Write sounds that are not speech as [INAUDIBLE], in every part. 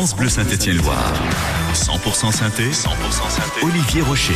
France Bleu Saint-Étienne-Loire. 100% synthé, 100% synthé. Olivier Rocher.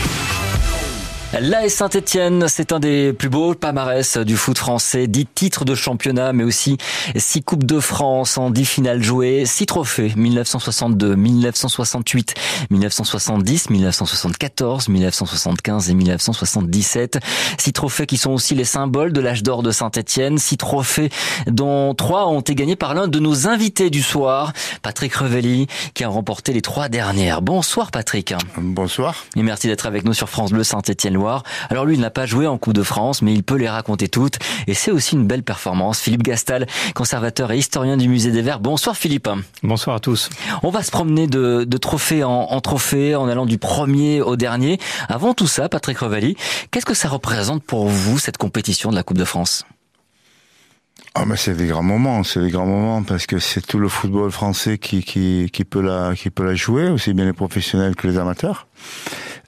L'AS Saint-Etienne, c'est un des plus beaux palmarès du foot français. Dix titres de championnat, mais aussi six Coupes de France en dix finales jouées, six trophées, 1962, 1968, 1970, 1974, 1975 et 1977. Six trophées qui sont aussi les symboles de l'âge d'or de Saint-Etienne. Six trophées dont trois ont été gagnés par l'un de nos invités du soir, Patrick Revelli, qui a remporté les trois dernières. Bonsoir Patrick. Bonsoir. Et merci d'être avec nous sur France Bleu Saint-Etienne alors lui, il n'a pas joué en Coupe de France, mais il peut les raconter toutes. Et c'est aussi une belle performance. Philippe Gastal, conservateur et historien du Musée des Verts. Bonsoir Philippe. Bonsoir à tous. On va se promener de, trophée en, trophée, en allant du premier au dernier. Avant tout ça, Patrick Revaly, qu'est-ce que ça représente pour vous, cette compétition de la Coupe de France? Ah mais c'est des grands moments, c'est des grands moments parce que c'est tout le football français qui, qui, qui peut la qui peut la jouer, aussi bien les professionnels que les amateurs.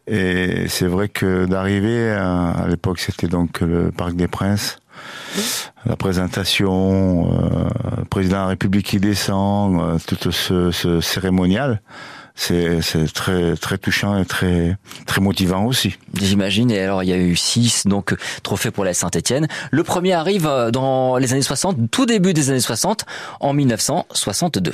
Et c'est vrai que d'arriver à, l'époque, c'était donc le Parc des Princes. La présentation, euh, le président de la République qui descend, euh, tout ce, ce cérémonial, c'est très très touchant et très très motivant aussi. J'imagine. Et alors il y a eu six donc trophées pour la Saint-Étienne. Le premier arrive euh, dans les années 60, tout début des années 60, en 1962.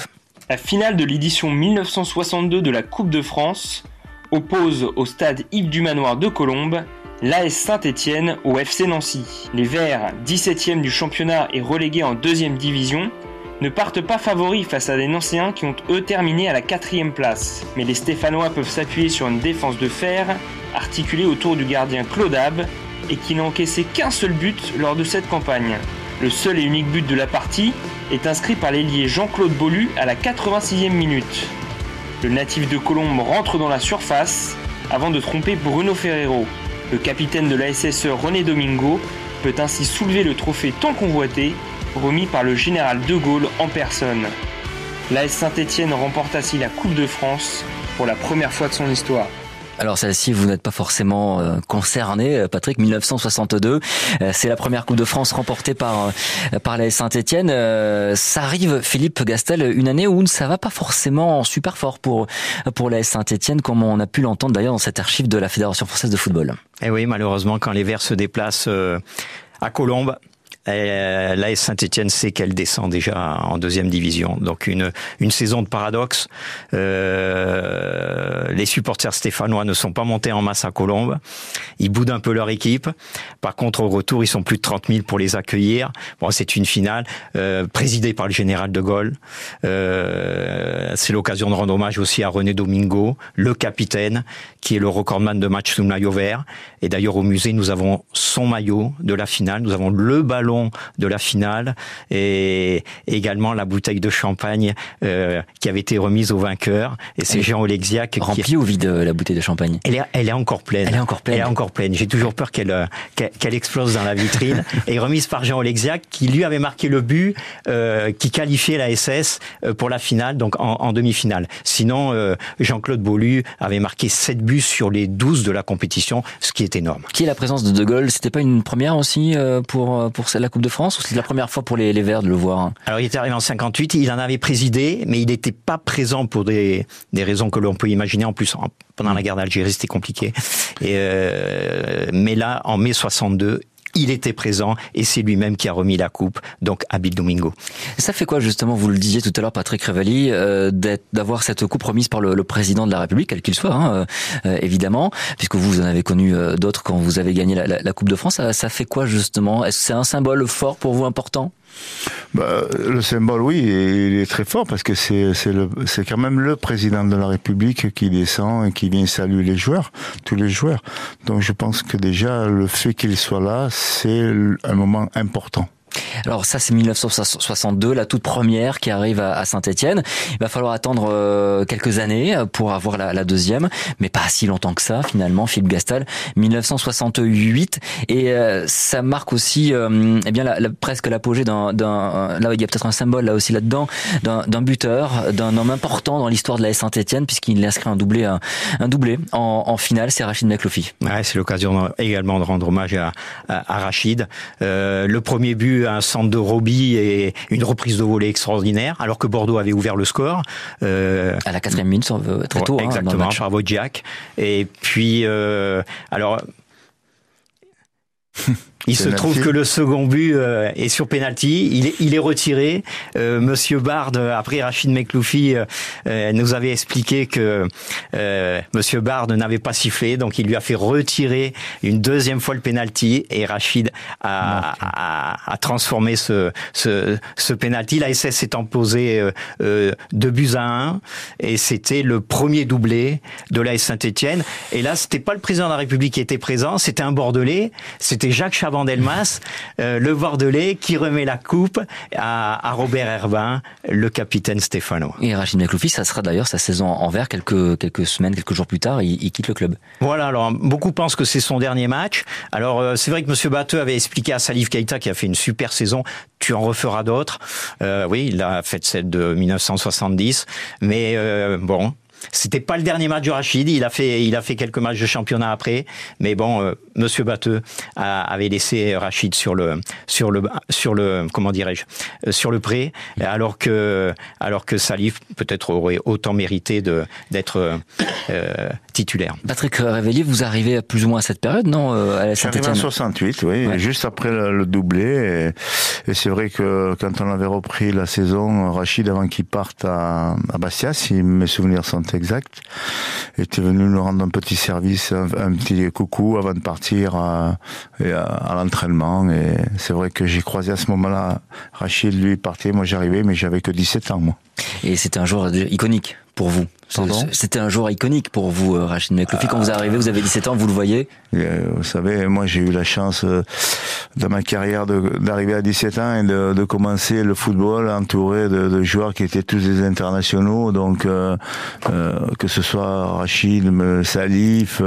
La finale de l'édition 1962 de la Coupe de France oppose au stade Yves du Manoir de Colombes l'AS Saint-Étienne au FC Nancy. Les Verts, 17e du championnat et relégués en deuxième division, ne partent pas favoris face à des Nancéens qui ont eux terminé à la quatrième place. Mais les Stéphanois peuvent s'appuyer sur une défense de fer articulée autour du gardien Claude Ab et qui n'a encaissé qu'un seul but lors de cette campagne. Le seul et unique but de la partie est inscrit par l'ailier Jean-Claude Bolu à la 86e minute. Le natif de Colombe rentre dans la surface avant de tromper Bruno Ferrero. Le capitaine de la SSE René Domingo peut ainsi soulever le trophée tant convoité, remis par le général de Gaulle en personne. L'AS Saint-Étienne remporte ainsi la Coupe de France pour la première fois de son histoire. Alors celle-ci, vous n'êtes pas forcément euh, concerné, euh, Patrick. 1962, euh, c'est la première Coupe de France remportée par par la Saint-Étienne. Ça arrive, Philippe Gastel, une année où ça va pas forcément super fort pour pour la Saint-Étienne, comme on a pu l'entendre d'ailleurs dans cette archive de la Fédération française de football. Et eh oui, malheureusement, quand les Verts se déplacent à Colombes, euh, L'AS Saint-Etienne sait qu'elle descend déjà en deuxième division. Donc une, une saison de paradoxe. Euh, les supporters stéphanois ne sont pas montés en masse à Colombes. Ils boudent un peu leur équipe. Par contre, au retour, ils sont plus de 30 000 pour les accueillir. Bon, c'est une finale euh, présidée par le général de Gaulle. Euh, c'est l'occasion de rendre hommage aussi à René Domingo, le capitaine, qui est le recordman de match sous maillot vert. Et d'ailleurs, au musée, nous avons son maillot de la finale. Nous avons le ballon de la finale et également la bouteille de champagne euh, qui avait été remise au vainqueur. Et c'est Jean Olexiac remplie qui... ou vide euh, la bouteille de champagne? Elle est, elle est encore pleine. Elle est encore pleine. Elle est encore pleine. J'ai toujours peur qu'elle euh, qu'elle explose dans la vitrine. [LAUGHS] et remise par Jean Olexiac qui lui avait marqué le but qui qualifiait la SS pour la finale, donc en, demi-finale. Sinon, Jean-Claude Beaulu avait marqué 7 buts sur les 12 de la compétition, ce qui est énorme. Qui est la présence de De Gaulle? C'était pas une première aussi pour pour la Coupe de France ou c'est la première fois pour les, Verts de le voir hein Alors il était arrivé en 58, il en avait présidé, mais il n'était pas présent pour des, des raisons que l'on peut imaginer. En plus, pendant la guerre d'Algérie, c'était compliqué. Euh, mais là, en mai 62, il était présent et c'est lui-même qui a remis la coupe, donc à Bill Domingo. Ça fait quoi justement, vous le disiez tout à l'heure, Patrick Révali, euh, d'avoir cette coupe remise par le, président de la République, quel qu'il soit, hein, euh, évidemment, puisque vous, en avez connu euh, d'autres quand vous avez gagné la, Coupe de France. Ça, ça fait quoi justement? Est-ce que c'est un symbole fort pour vous, important? Bah, le symbole, oui, il est très fort parce que c'est c'est quand même le président de la République qui descend et qui vient saluer les joueurs, tous les joueurs. Donc je pense que déjà le fait qu'il soit là, c'est un moment important. Alors ça c'est 1962, la toute première qui arrive à Saint-Étienne. Il va falloir attendre euh, quelques années pour avoir la, deuxième, mais pas si longtemps que ça finalement. Philippe Gastal, 1968, et euh, ça marque aussi, euh, eh bien presque l'apogée d'un, d'un, là il y a peut-être un symbole là aussi là-dedans, d'un, buteur, d'un homme important dans l'histoire de la Saint-Étienne puisqu'il inscrit un doublé, un, doublé en, finale, c'est Rachid Mekloufi. Ouais, c'est l'occasion également de rendre hommage à, à, Rachid. le premier but eu un centre de Roby et une reprise de volée extraordinaire, alors que Bordeaux avait ouvert le score. Euh, à la quatrième minute, très tôt. exactement, hein, dans le match. par Et puis, euh, alors. [LAUGHS] Il se trouve que le second but euh, est sur penalty. Il est, il est retiré. Euh, Monsieur Bard, après Rachid Mekloufi, euh, nous avait expliqué que Monsieur Bard n'avait pas sifflé, donc il lui a fait retirer une deuxième fois le penalty et Rachid a, a, a transformé ce, ce, ce penalty. La SS s'est imposé deux buts à un et c'était le premier doublé de la Saint-Étienne. Et là, c'était pas le président de la République qui était présent, c'était un Bordelais, c'était Jacques Chabat Vandelmas, euh, le Bordelais, qui remet la coupe à, Robert Herbin, le capitaine stéphanois. Et Rachid Mekloufi, ça sera d'ailleurs sa saison en vert quelques, quelques semaines, quelques jours plus tard, il, quitte le club. Voilà, alors beaucoup pensent que c'est son dernier match. Alors euh, c'est vrai que M. Batteux avait expliqué à Salif Keita qui a fait une super saison, tu en referas d'autres. Euh, oui, il a fait celle de 1970, mais bon, c'était pas le dernier match de Rachid. Il a fait, il a fait quelques matchs de championnat après. Mais bon, euh, Monsieur Batteux avait laissé Rachid sur le, sur le, sur le, comment dirais-je, euh, sur le pré, alors que, alors que Salif peut-être aurait autant mérité de d'être euh, titulaire. Patrick Réveillé, vous arrivez plus ou moins à cette période, non à J'arrive en 68, oui, juste après le, doublé. Et, c'est vrai que quand on avait repris la saison, Rachid, avant qu'il parte à, à Bastia, si mes souvenirs sont exact, était venu nous rendre un petit service, un, petit coucou avant de partir à, à, l'entraînement. Et c'est vrai que j'ai croisé à ce moment-là Rachid, lui partait, moi j'arrivais, mais j'avais que 17 ans, moi. Et c'était un jour iconique pour vous c'était un jour iconique pour vous, Rachid Mekloufi. Quand vous arrivez, vous avez 17 ans, vous le voyez euh, Vous savez, moi j'ai eu la chance euh, dans ma carrière d'arriver à 17 ans et de, de, commencer le football entouré de, de, joueurs qui étaient tous des internationaux. Donc euh, que ce soit Rachid, Salif,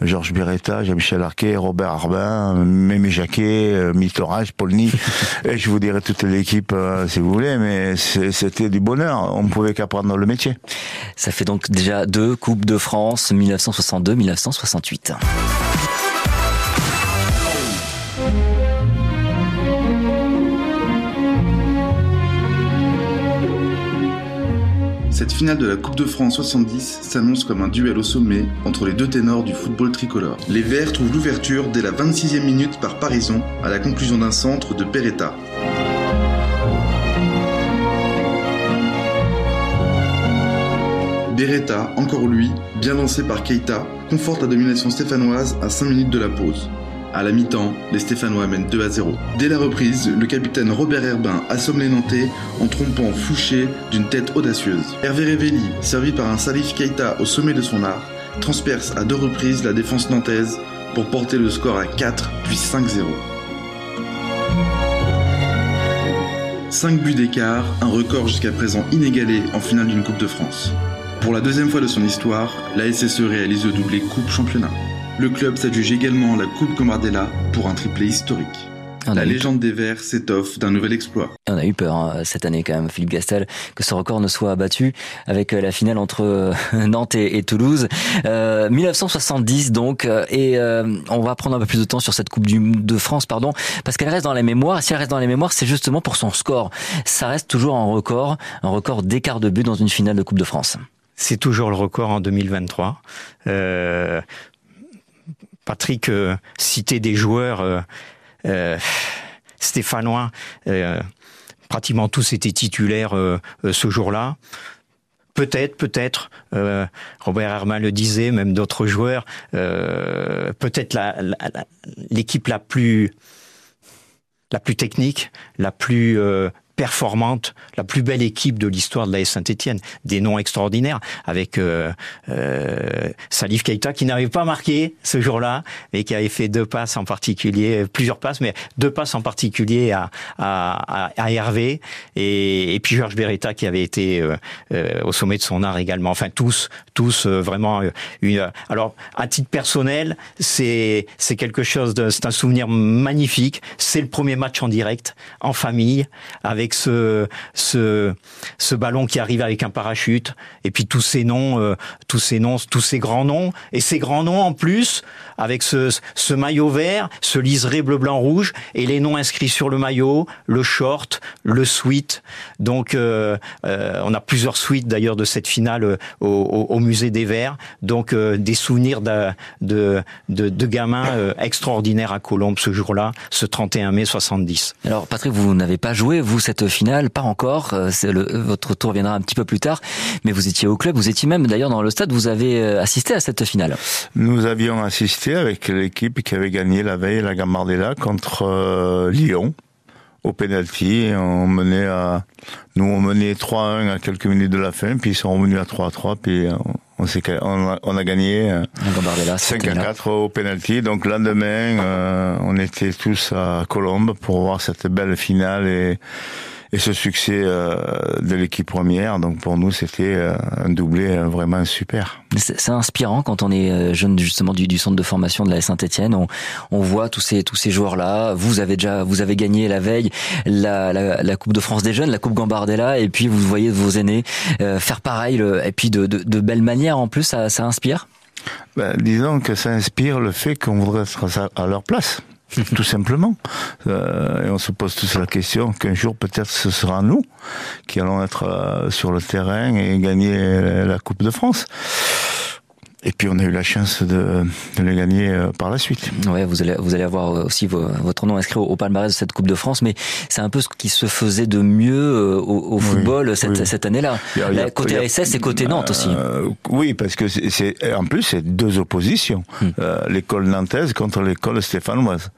Georges Beretta, Jean-Michel Arquet, Robert Arbin, Mémé Jacquet, Mitorage, Polny. [LAUGHS] et je vous dirai toute l'équipe si vous voulez, mais c'était du bonheur. On ne pouvait qu'apprendre le métier. Ça fait donc déjà deux Coupes de France, 1962-1968. Cette finale de la Coupe de France 70 s'annonce comme un duel au sommet entre les deux ténors du football tricolore. Les Verts trouvent l'ouverture dès la 26e minute par Parison à la conclusion d'un centre de Peretta. Beretta, encore lui, bien lancé par Keita, conforte la domination stéphanoise à 5 minutes de la pause. À la mi-temps, les Stéphanois mènent 2 à 0. Dès la reprise, le capitaine Robert Herbin assomme les Nantais en trompant Fouché d'une tête audacieuse. Hervé Révelli, servi par un Salif Keita au sommet de son art, transperce à deux reprises la défense nantaise pour porter le score à 4 puis 5-0. 5 buts d'écart, un record jusqu'à présent inégalé en finale d'une Coupe de France. Pour la deuxième fois de son histoire, la SSE réalise le doublé Coupe Championnat. Le club s'adjuge également la Coupe Gambardella pour un triplé historique. la légende des Verts s'étoffe d'un nouvel exploit. On a eu peur hein, cette année quand même, Philippe Gastel, que ce record ne soit abattu avec euh, la finale entre euh, [LAUGHS] Nantes et, Toulouse. 1970 euh, donc, et on va prendre un peu plus de temps sur cette Coupe du, de France, pardon, parce qu'elle reste dans les mémoires. Si elle reste dans les mémoires, c'est justement pour son score. Ça reste toujours un record, un record d'écart de but dans une finale de Coupe de France. C'est toujours le record en 2023. Euh, Patrick euh, citait des joueurs euh, euh stéphanois. Euh, pratiquement tous étaient titulaires ce jour-là. Peut-être, peut-être, Robert Herman le disait, même d'autres joueurs, peut-être l'équipe la, plus la plus technique, la plus performante, la plus belle équipe de l'histoire de la Saint-Etienne. Des noms extraordinaires avec euh, euh, Salif Keita qui n'avait pas marqué ce jour-là, mais qui avait fait deux passes en particulier, plusieurs passes, mais deux passes en particulier à, à, à, Hervé et, et, puis Georges Beretta qui avait été euh, euh, au sommet de son art également. Enfin tous, tous euh, vraiment une. Alors à titre personnel, c'est c'est quelque chose de, c'est un souvenir magnifique. C'est le premier match en direct en famille avec ce, ce, ballon qui arrive avec un parachute, et puis tous ces noms, euh, tous ces noms, tous ces grands noms, et ces grands noms en plus, avec ce, ce maillot vert, ce liseré bleu, blanc, rouge, et les noms inscrits sur le maillot, le short, le suite. Donc, euh, euh, on a plusieurs suites d'ailleurs de cette finale au, au, musée des Verts. Donc, des souvenirs de, de, de, de gamins extraordinaires à Colombes ce jour-là, ce 31 mai 70. Alors, Patrick, vous n'avez pas joué, vous, cette finale, pas encore. Le, votre tour viendra un petit peu plus tard. Mais vous étiez au club, vous étiez même d'ailleurs dans le stade, vous avez assisté à cette finale. Nous avions assisté avec l'équipe qui avait gagné la veille la Gambardella contre euh, Lyon au penalty. On menait à, nous on menait 3-1 à quelques minutes de la fin, puis ils sont revenus à 3-3, puis on, on, a, on a gagné 5 euh, 4 au penalty. Donc lendemain, euh, on était tous à Colombes pour voir cette belle finale et et ce succès euh, de l'équipe première. Donc pour nous, c'était euh, un doublé euh, vraiment super. C'est inspirant quand on est jeune justement du, du, centre de formation de la Saint-Etienne. On, on, voit tous ces tous ces joueurs là. Vous avez déjà vous avez gagné la veille la, la, la, Coupe de France des jeunes, la Coupe Gambardella, et puis vous voyez vos aînés faire pareil. et puis de, de, de belle manière en plus, ça, ça inspire? Ben, disons que ça inspire le fait qu'on voudrait être à leur place. [LAUGHS] tout simplement. Euh, et on se pose tous la question qu'un jour peut-être ce sera nous qui allons être euh, sur le terrain et gagner la Coupe de France. Et puis on a eu la chance de, de le gagner euh, par la suite. Ouais, vous allez vous allez avoir aussi votre nom inscrit au, palmarès de cette Coupe de France, mais c'est un peu ce qui se faisait de mieux euh, au, au football cette, cette année-là. Côté SS et côté Nantes aussi. Euh, oui, parce que c'est en plus c'est deux oppositions. Hmm. Euh, l'école nantaise contre l'école stéphanoise.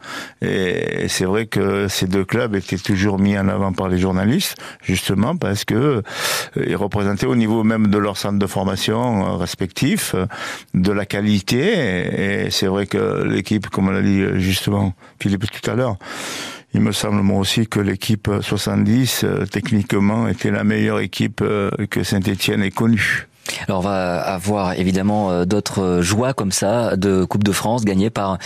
Et c'est vrai que ces deux clubs étaient toujours mis en avant par les journalistes, justement parce que ils représentaient au niveau même de leur centre de formation respectif de la qualité. Et c'est vrai que l'équipe, comme on l'a dit justement Philippe tout à l'heure, il me semble moi aussi que l'équipe 70 euh, techniquement était la meilleure équipe euh, que Saint-Étienne ait connue. Alors on va avoir évidemment euh, d'autres joies comme ça de Coupe de France gagnées par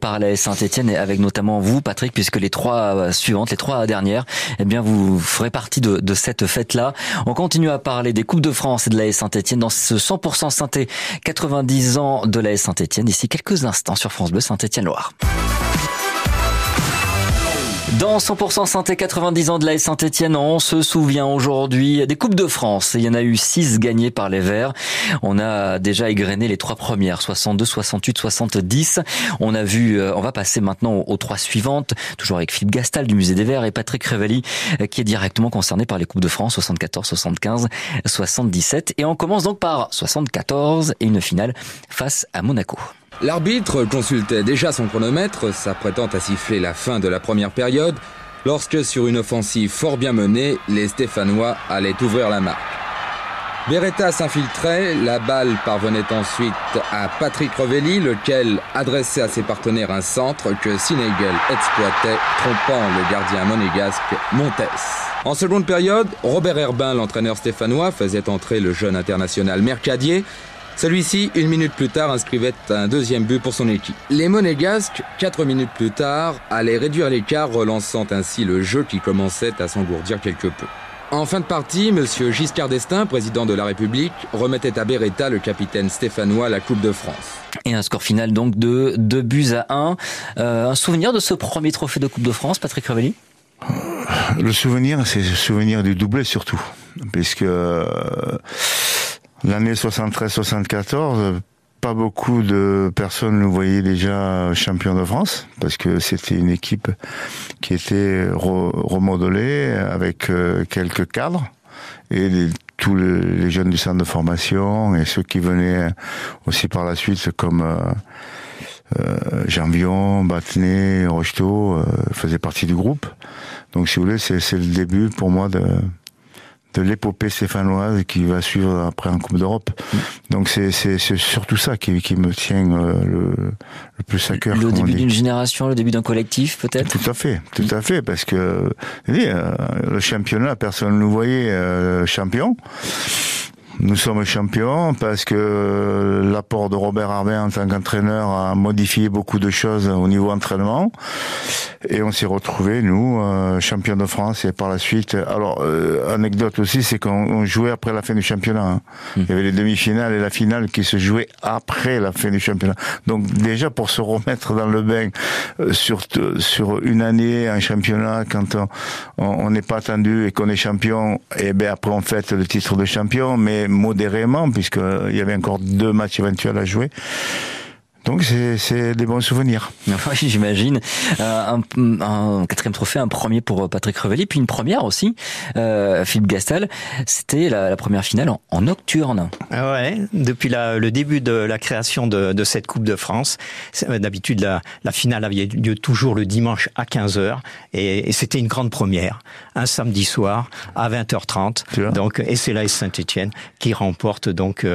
par la Saint-Étienne et avec notamment vous Patrick puisque les trois euh, suivantes, les trois dernières, eh bien vous ferez partie de, de cette fête-là. On continue à parler des Coupes de France et de la Saint-Étienne dans ce 100% synthé 90 ans de la Saint-Étienne d'ici quelques instants sur France Bleu Saint-Étienne Loire. Dans 100% Santé 90 ans de la Saint-Etienne, on se souvient aujourd'hui des Coupes de France. Il y en a eu 6 gagnées par les Verts. On a déjà égrené les trois premières, 62, 68, 70. On a vu, euh, on va passer maintenant aux trois suivantes, toujours avec Philippe Gastal du Musée des Verts et Patrick Révali euh, qui est directement concerné par les Coupes de France 74, 75, 77. Et on commence donc par 74 et une finale face à Monaco. L'arbitre consultait déjà son chronomètre, s'apprêtant à siffler la fin de la première période, lorsque sur une offensive fort bien menée, les Stéphanois allaient ouvrir la marque. Beretta s'infiltrait, la balle parvenait ensuite à Patrick Revelli, lequel adressait à ses partenaires un centre que Sinegel exploitait, trompant le gardien monégasque Montes. En seconde période, Robert Herbin, l'entraîneur stéphanois, faisait entrer le jeune international Mercadier, celui-ci, une minute plus tard, inscrivait un deuxième but pour son équipe. Les Monégasques, quatre minutes plus tard, allaient réduire l'écart, relançant ainsi le jeu qui commençait à s'engourdir quelque peu. En fin de partie, M. Giscard d'Estaing, président de la République, remettait à Beretta le capitaine stéphanois la Coupe de France. Et un score final donc de 2 buts à 1. Euh, un souvenir de ce premier trophée de Coupe de France, Patrick Revelli? Le souvenir, c'est le souvenir du doublé surtout. Puisque L'année 73-74, pas beaucoup de personnes nous voyaient déjà champion de France parce que c'était une équipe qui était remodelée avec euh, quelques cadres et tous les jeunes du centre de formation et ceux qui venaient aussi par la suite comme euh, euh Battenet, Rocheteau euh, faisaient partie du groupe. Donc si vous voulez, c'est le début pour moi de de l'épopée stéphanoise qui va suivre après en Coupe d'Europe. Donc c'est surtout ça qui, qui me tient euh, le, le, plus à cœur. Le début d'une génération, le début d'un collectif peut-être? Tout à fait, tout à fait, parce que euh, le championnat, personne ne nous voyait euh, champion. Nous sommes champions parce que l'apport de Robert Arbin en tant qu'entraîneur a modifié beaucoup de choses au niveau entraînement. Et on s'est retrouvés, nous, euh, champions de France, et par la suite. Alors, euh, anecdote aussi, c'est qu'on jouait après la fin du championnat. Hein. Il y avait les demi-finales et la finale qui se jouaient après la fin du championnat. Donc déjà pour se remettre dans le bain euh, sur sur une année un championnat quand on n'est pas attendu et qu'on est champion, et ben après on fête le titre de champion, mais modérément puisqu'il y avait encore deux matchs éventuels à jouer. Donc c'est des bons souvenirs. [LAUGHS] Oui, j'imagine. Euh, un, quatrième trophée, un premier pour Patrick Revelli, puis une première aussi, euh, Philippe Gastal. C'était la, première finale en, nocturne. Ah ouais, depuis le début de la création de, cette Coupe de France, euh, d'habitude la, finale avait lieu toujours le dimanche à 15h et, c'était une grande première, un samedi soir à 20h30. Donc et c'est la Saint-Étienne qui remporte donc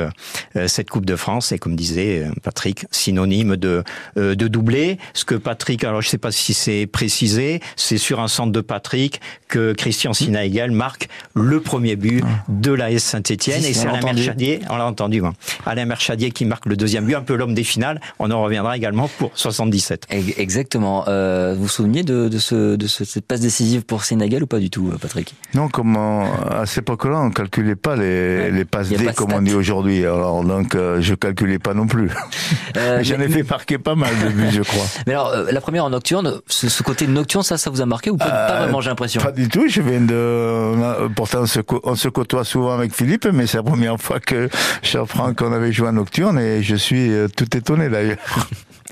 cette Coupe de France et comme disait Patrick, sinon synonyme de, euh, de doublé. Ce que Patrick, alors je ne sais pas si c'est précisé, c'est sur un centre de Patrick que Christian Sinaïgal marque le premier but ah. de la S Saint-Etienne. et c'est Alain Merchadier, on l'a entendu, Alain Merchadier qui marque le deuxième but, un peu l'homme des finales. On en reviendra également pour 77. Exactement. Euh, vous vous souvenez de, de, ce, de cette passe décisive pour Sinaïgal ou pas du tout, euh, Patrick Non, comme à cette époque-là, on calculait pas les, les passes D comme on dit aujourd'hui. Alors donc, euh, je calculais pas non plus. [LAUGHS] J'en ai fait marquer pas mal de buts, je crois. Mais alors, euh, la première en nocturne, ce, côté nocturne, ça, ça vous a marqué ou pas, pas euh, vraiment, j'ai l'impression Pas du tout, je viens de... Pourtant, on se, côtoie souvent avec Philippe, mais c'est la première fois que j'apprends qu'on avait joué en nocturne et je suis euh, tout étonné d'ailleurs.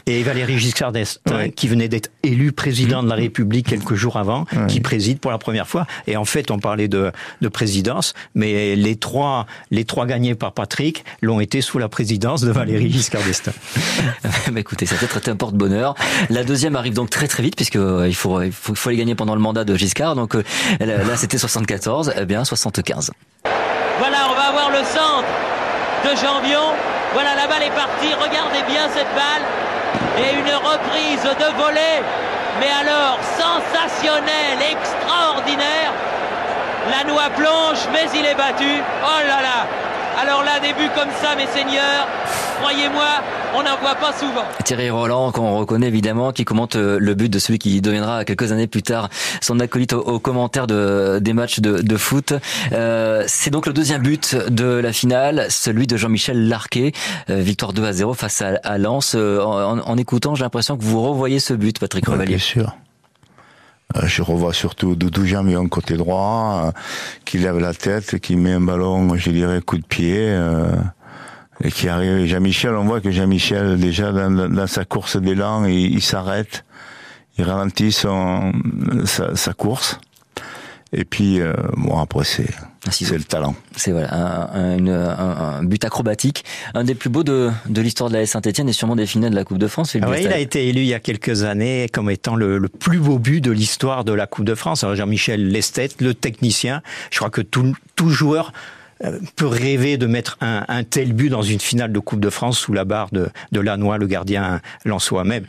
Et Valéry Giscard d'Estaing, qui venait d'être élu président de la République quelques jours avant, qui préside pour la première fois. Et en fait, on parlait de, de présidence, mais les trois, les trois gagnés par Patrick l'ont été sous la présidence de Valéry Giscard d'Estaing. [LAUGHS] bah écoutez, ça peut-être un porte-bonheur. La deuxième arrive donc très très vite, puisque euh, il, faut, il faut, faut les gagner pendant le mandat de Giscard. Donc euh, là, c'était 74, eh bien 75. Voilà, on va avoir le centre de Jambion. Voilà, la balle est partie. Regardez bien cette balle et une reprise de volée, mais alors sensationnelle, extraordinaire. La noix plonge, mais il est battu. Oh là là Alors là, début comme ça, mes seigneurs, croyez-moi, on n'en voit pas souvent. Thierry Roland, qu'on reconnaît évidemment, qui commente euh, le but de celui qui deviendra quelques années plus tard son acolyte au, commentaire de, des matchs de, foot. Euh, c'est donc le deuxième but de la finale, celui de Jean-Michel Larquet. Euh, victoire 2 à 0 face à, Lens. En, écoutant, j'ai l'impression que vous revoyez ce but, Patrick Revalier. bien sûr. Je revois surtout Doudou Jamion côté droit, qui lève la tête, qui met un ballon, je dirais, coup de pied et qui arrive. Jean-Michel, on voit que Jean-Michel, déjà dans, sa course d'élan, il, s'arrête, il ralentit son, sa, course. Et puis, euh, bon, après, c'est ah, c'est le talent. C'est voilà, un, un, but acrobatique, un des plus beaux de, de l'histoire de la Saint-Etienne et sûrement des finales de la Coupe de France. Ah il a été élu il y a quelques années comme étant le, le plus beau but de l'histoire de la Coupe de France. Jean-Michel Lestet, le technicien, je crois que tout, tout joueur peut rêver de mettre un, tel but dans une finale de Coupe de France sous la barre de, de Lannoy, le gardien Lançois même.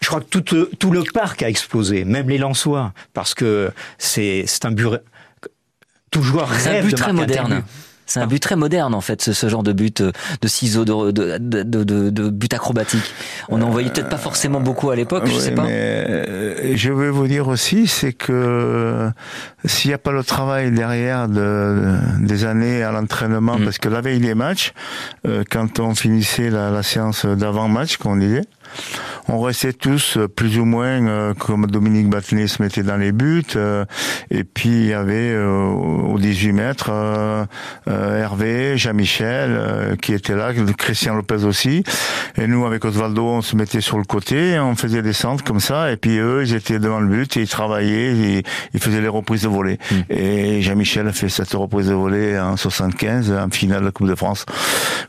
je crois que tout, tout le parc a explosé, même les Lançois, parce que c'est un but. Tout joueur rêve un but de très moderne. C'est un but très moderne en fait, ce, genre de but euh, de ciseaux, de, de, de, de, but acrobatique. On n'en voyait peut-être pas forcément beaucoup à l'époque, je sais pas. Mais euh, je veux vous dire aussi, c'est que s'il n'y a pas le travail derrière de, des années à l'entraînement, mm. parce que la veille des matchs, euh, quand on finissait la, la séance d'avant-match, qu'on disait, on restait tous euh, plus ou moins euh, comme Dominique Battenet se mettait dans les buts. Euh, et puis il y avait au 18 mètres Hervé, Jean-Michel qui était là, Christian Lopez aussi. Et nous avec Osvaldo, on se mettait sur le côté, on faisait des centres comme ça. Et puis eux, ils étaient devant le but et ils travaillaient, et ils faisaient les reprises de volée. Hmm. Et Jean-Michel a fait cette reprise de volée en 75 en finale de la Coupe de France.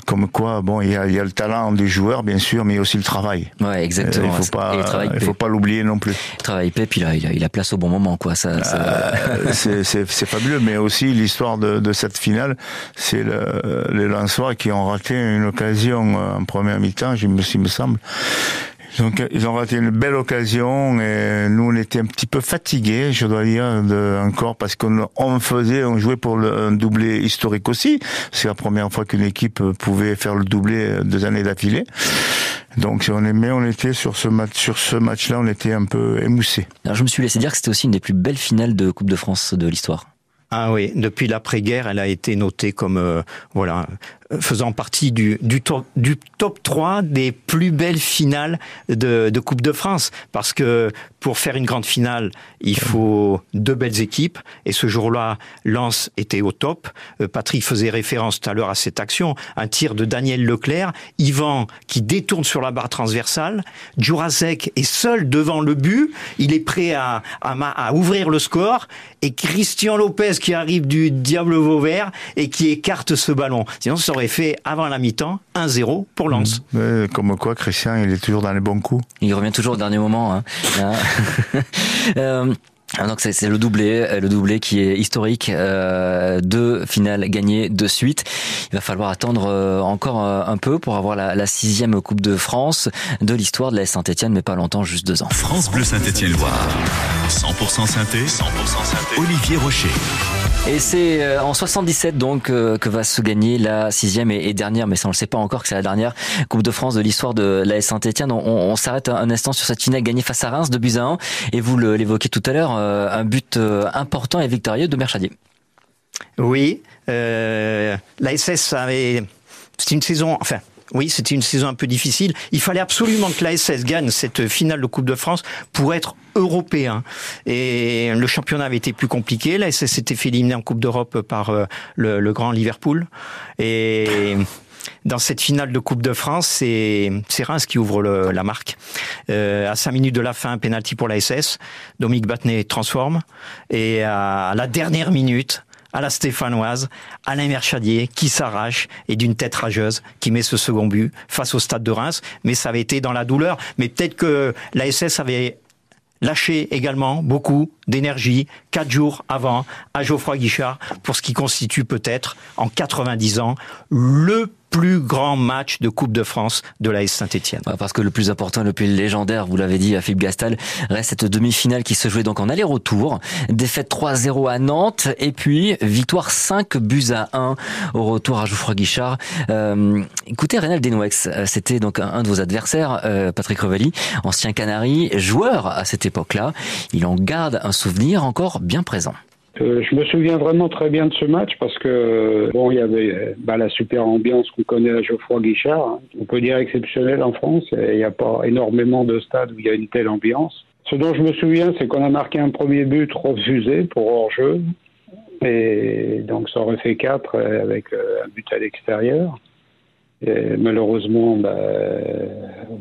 Comme quoi, bon, il y a, il y a le talent des joueurs bien sûr, mais aussi le travail. Ouais, exactement. Il faut pas, il faut pas l'oublier non plus. Il travaille paix, puis là, il a, il a place au bon moment, quoi. Ça, ça... Euh, c'est fabuleux, mais aussi l'histoire de, de, cette finale, c'est le, les Lensois qui ont raté une occasion en première mi-temps, je me, il me semble. Donc ils ont raté une belle occasion et nous on était un petit peu fatigués, je dois dire, de, encore parce qu'on on faisait, on jouait pour le, un doublé historique aussi. C'est la première fois qu'une équipe pouvait faire le doublé deux années d'affilée. Donc on est, mais on était sur ce match, sur ce match-là, on était un peu émoussé. Alors je me suis laissé dire que c'était aussi une des plus belles finales de Coupe de France de l'histoire. Ah oui, depuis l'après-guerre, elle a été notée comme euh, voilà faisant partie du, du, top, du top 3 des plus belles finales de, de Coupe de France. Parce que pour faire une grande finale, il faut deux belles équipes. Et ce jour-là, Lens était au top. Euh, Patrick faisait référence tout à l'heure à cette action. Un tir de Daniel Leclerc. Yvan qui détourne sur la barre transversale. Jurasek est seul devant le but. Il est prêt à, à, à ouvrir le score. Et Christian Lopez qui arrive du Diable Vauvert et qui écarte ce ballon. Sinon, aurait fait avant la mi-temps 1-0 pour Lens. Mmh. Comme quoi, Christian, il est toujours dans les bons coups. Il revient toujours au dernier moment. Hein. [LAUGHS] [LAUGHS] euh... Donc c'est le doublé, le doublé qui est historique, euh, deux finales gagnées de suite. Il va falloir attendre euh, encore euh, un peu pour avoir la, la sixième Coupe de France de l'histoire de la Saint-Etienne, mais pas longtemps, juste deux ans. France Bleu Saint-Etienne Loire, 100% synthé, 100% synthé. Olivier Rocher. Et c'est euh, en 77 donc que va se gagner la sixième et dernière, mais ça on le sait pas encore que c'est la dernière Coupe de France de l'histoire de la Saint-Etienne. On, on s'arrête un instant sur cette finale gagnée face à Reims de buts à 1 et vous l'évoquez tout à l'heure euh, un but euh, important et victorieux de Merchadier. Oui, euh, la SS avait. C'était une saison. Enfin, oui, c'était une saison un peu difficile. Il fallait absolument que la SS gagne cette finale de Coupe de France pour être européen. Et le championnat avait été plus compliqué. La SS s'était fait éliminer en Coupe d'Europe par le, le, grand Liverpool. Et dans cette finale de Coupe de France, c'est Reims qui ouvre le, la marque. Euh, à 5 minutes de la fin, penalty pour la SS. Dominique Battenet transforme. Et à la dernière minute, à la stéphanoise, Alain Merchadier qui s'arrache et d'une tête rageuse qui met ce second but face au stade de Reims. Mais ça avait été dans la douleur. Mais peut-être que la SS avait lâché également beaucoup d'énergie quatre jours avant à Geoffroy Guichard pour ce qui constitue peut-être en 90 ans le plus grand match de Coupe de France de la Saint-Etienne. Parce que le plus important, le plus légendaire, vous l'avez dit à Philippe Gastal, reste cette demi-finale qui se jouait donc en aller-retour. Défaite 3-0 à Nantes et puis victoire 5 buts à 1 au retour à Geoffroy Guichard. Euh, écoutez, Denouex, euh, c'était donc un de vos adversaires, euh, Patrick Revelli, ancien Canari, joueur à cette époque-là. Il en garde un souvenir encore bien présent. Euh, je me souviens vraiment très bien de ce match parce que bon, il y avait bah, la super ambiance qu'on connaît à Geoffroy Guichard. Hein. On peut dire exceptionnelle en France. Il n'y a pas énormément de stades où il y a une telle ambiance. Ce dont je me souviens, c'est qu'on a marqué un premier but refusé pour hors-jeu. Et donc ça aurait fait 4 euh, avec euh, un but à l'extérieur. Et malheureusement, bah,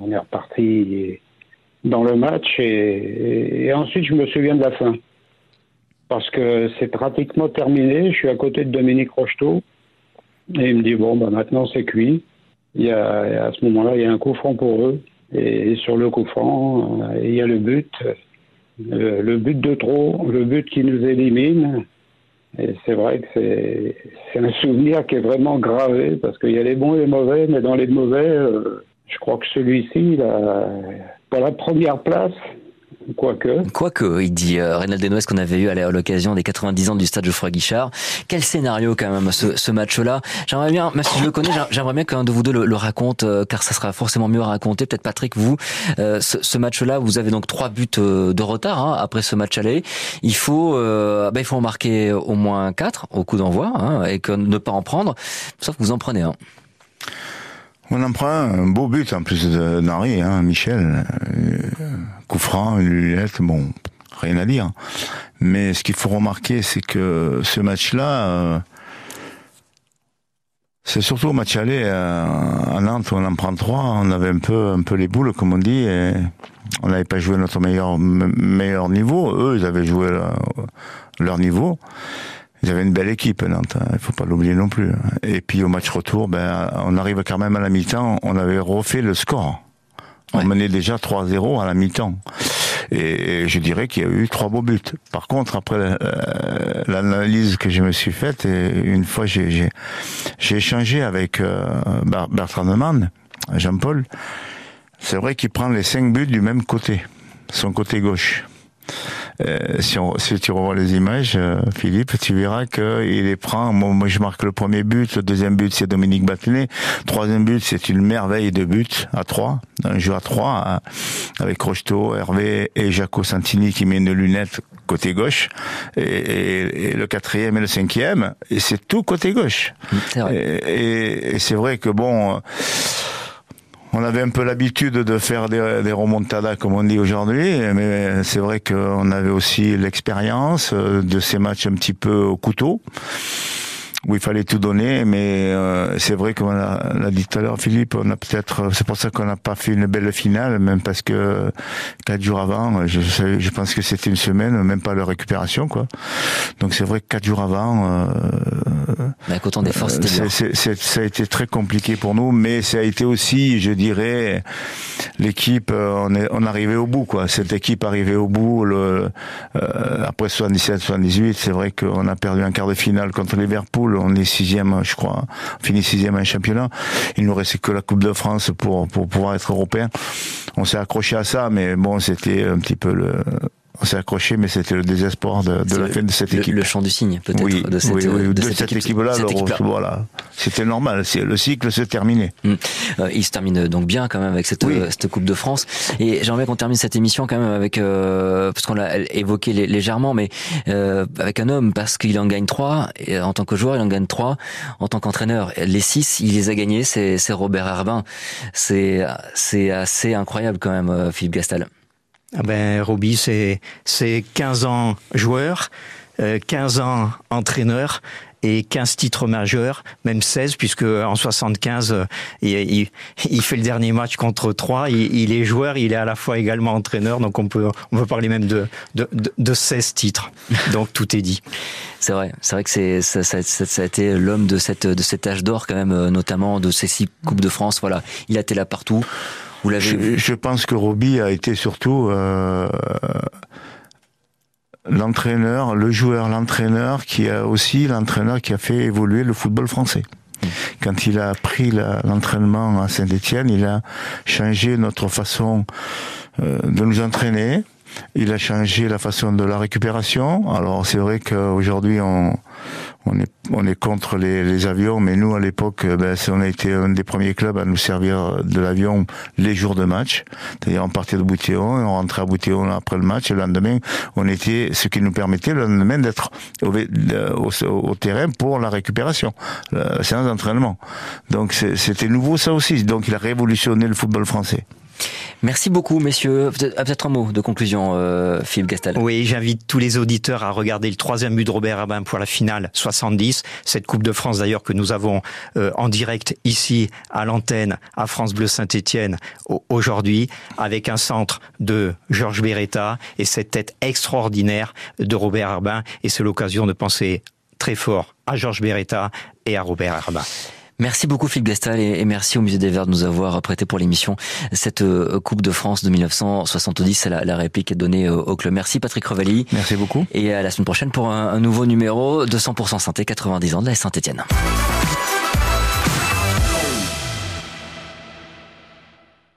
on est reparti dans le match. Et ensuite, je me souviens de la fin parce que c'est pratiquement terminé. Je suis à côté de Dominique Rocheteau et il me dit bon, bah, maintenant c'est cuit. Il y a, à ce moment-là, il y a un coup franc pour eux. Et, sur le coup franc, euh, il y a le but, le, le, but de trop, le but qui nous élimine. Et c'est vrai que c'est, c'est un souvenir qui est vraiment gravé parce qu'il y a les bons et les mauvais, mais dans les mauvais, euh, je crois que celui-ci, a, pour la première place, Quoique. Quoique, il dit euh, Reynald Denouest qu'on avait eu à l'occasion des 90 ans du stade Geoffroy Guichard. Quel scénario quand même ce, ce match-là. J'aimerais bien, même si je le connais, j'aimerais bien qu'un de vous deux le, le raconte, euh, car ça sera forcément mieux à raconter. Peut-être Patrick, vous, euh, ce, ce match-là, vous avez donc trois buts euh, de retard hein, après ce match aller. Il faut, euh, ben, il faut en marquer au moins quatre au coup d'envoi hein, et que ne pas en prendre. Sauf que vous en prenez un. On en prend un beau but en plus de Nari, hein, Michel. Coup franc, une lunette, bon, rien à dire. Mais ce qu'il faut remarquer, c'est que ce match-là, euh, c'est surtout au match aller à Nantes on en prend trois. On avait un peu, un peu les boules, comme on dit, et on n'avait pas joué notre meilleur, niveau. Eux, ils avaient joué leur, niveau. Ils avaient une belle équipe, Nantes. Hein, il faut pas l'oublier non plus. Et puis au match retour, ben, on arrive quand même à la mi-temps. On avait refait le score. On menait déjà 3-0 à la mi-temps. Et je dirais qu'il y a eu trois beaux buts. Par contre, après euh, l'analyse que je me suis faite, et une fois j'ai échangé avec euh, Bertrand Neumann, Jean-Paul, c'est vrai qu'il prend les cinq buts du même côté, son côté gauche. Si, si, tu revois les images, Philippe, tu verras qu'il les prend. Moi, je marque le premier but, le deuxième but, c'est Dominique Battenet. Troisième but, c'est une merveille de but à trois, un jeu à trois, hein, avec Rocheteau, Hervé et Jaco Santini qui met une lunette côté gauche, et, le quatrième et le cinquième, et c'est tout côté gauche. Et, et c'est vrai que bon on avait un peu l'habitude de faire des, des, remontadas, comme on dit aujourd'hui, mais c'est vrai qu'on avait aussi l'expérience de ces matchs un petit peu au couteau où il fallait tout donner, mais euh, c'est vrai comme l'a dit tout à l'heure Philippe, on a peut-être, c'est pour ça qu'on n'a pas fait une belle finale, même parce que quatre jours avant, je, je pense que c'était une semaine, même pas la récupération quoi. Donc c'est vrai que quatre jours avant, euh, bah, autant d'efforts, c'était ça a été très compliqué pour nous, mais ça a été aussi, je dirais, l'équipe, euh, on est, on arrivait au bout quoi. Cette équipe arrivait au bout. Le, euh, après 77-78, c'est vrai qu'on a perdu un quart de finale contre Liverpool on est sixième, je crois. On finit sixième en championnat. Il nous restait que la Coupe de France pour, pour pouvoir être européen. On s'est accroché à ça, mais bon, c'était un petit peu le, on s'est accroché, mais c'était le désespoir de, de la fin de cette équipe. Le, champ du signe, peut-être, oui, de cette, oui, oui, de, cette, équipe-là. voilà, c'était normal. Le cycle se terminait. Hum. Euh, il se termine donc bien quand même avec cette, euh, cette Coupe de France. Et j'aimerais qu'on termine cette émission quand même avec, euh, parce qu'on l'a évoqué légèrement, mais euh, avec un homme parce qu'il en gagne trois. Et en tant que joueur, il en gagne trois. En tant qu'entraîneur, les six, il les a gagnés. C'est Robert Herbin. C'est c'est assez incroyable quand même, Philippe Gastal. Ah ben, Roby, c'est, c'est 15 ans joueur, 15 euh, ans entraîneur et 15 titres majeurs, même 16, puisque en 75, euh, il, il, fait le dernier match contre 3. Il, est joueur, il est à la fois également entraîneur, donc on peut, on peut parler même de, de, de 16 titres. [LAUGHS] Donc tout est dit. C'est vrai, c'est vrai que c'est ça, ça, ça, a été l'homme de cette de cet âge d'or quand même, euh, notamment de ces six coupes de France. Voilà, il a été là partout je, pense que Roby a été surtout euh, l'entraîneur, le joueur, l'entraîneur qui a aussi l'entraîneur qui a fait évoluer le football français. Quand il a pris l'entraînement à Saint-Étienne, il a changé notre façon euh, de nous entraîner. Il a changé la façon de la récupération. Alors c'est vrai qu'aujourd'hui on on est on est contre les, avions, mais nous à l'époque, euh, ben, on a été un des premiers clubs à nous servir de l'avion les jours de match. C'est-à-dire on partait de Boutéon, on rentrait à Boutéon après le match, et le lendemain on était, ce qui nous permettait le lendemain d'être au, au, terrain pour la récupération, la séance d'entraînement. Donc c'était nouveau ça aussi. Donc il a révolutionné le football français. Merci beaucoup, messieurs. Peut-être un mot de conclusion, euh, Philippe Gastal. Oui, j'invite tous les auditeurs à regarder le troisième but de Robert Rabin pour la finale 70. Cette Coupe de France, d'ailleurs, que nous avons euh, en direct ici à l'antenne à France Bleu Saint-Étienne aujourd'hui, avec un centre de Georges Beretta et cette tête extraordinaire de Robert Arbin. Et c'est l'occasion de penser très fort à Georges Beretta et à Robert Arbin. Merci beaucoup Philippe Gastal et merci au Musée des Verts de nous avoir prêté pour l'émission cette euh, Coupe de France de 1970. La, la réplique est donnée au club. Merci Patrick Revelli. Merci beaucoup. Et à la semaine prochaine pour un, nouveau numéro de 100% Santé 90 ans de la Saint-Etienne.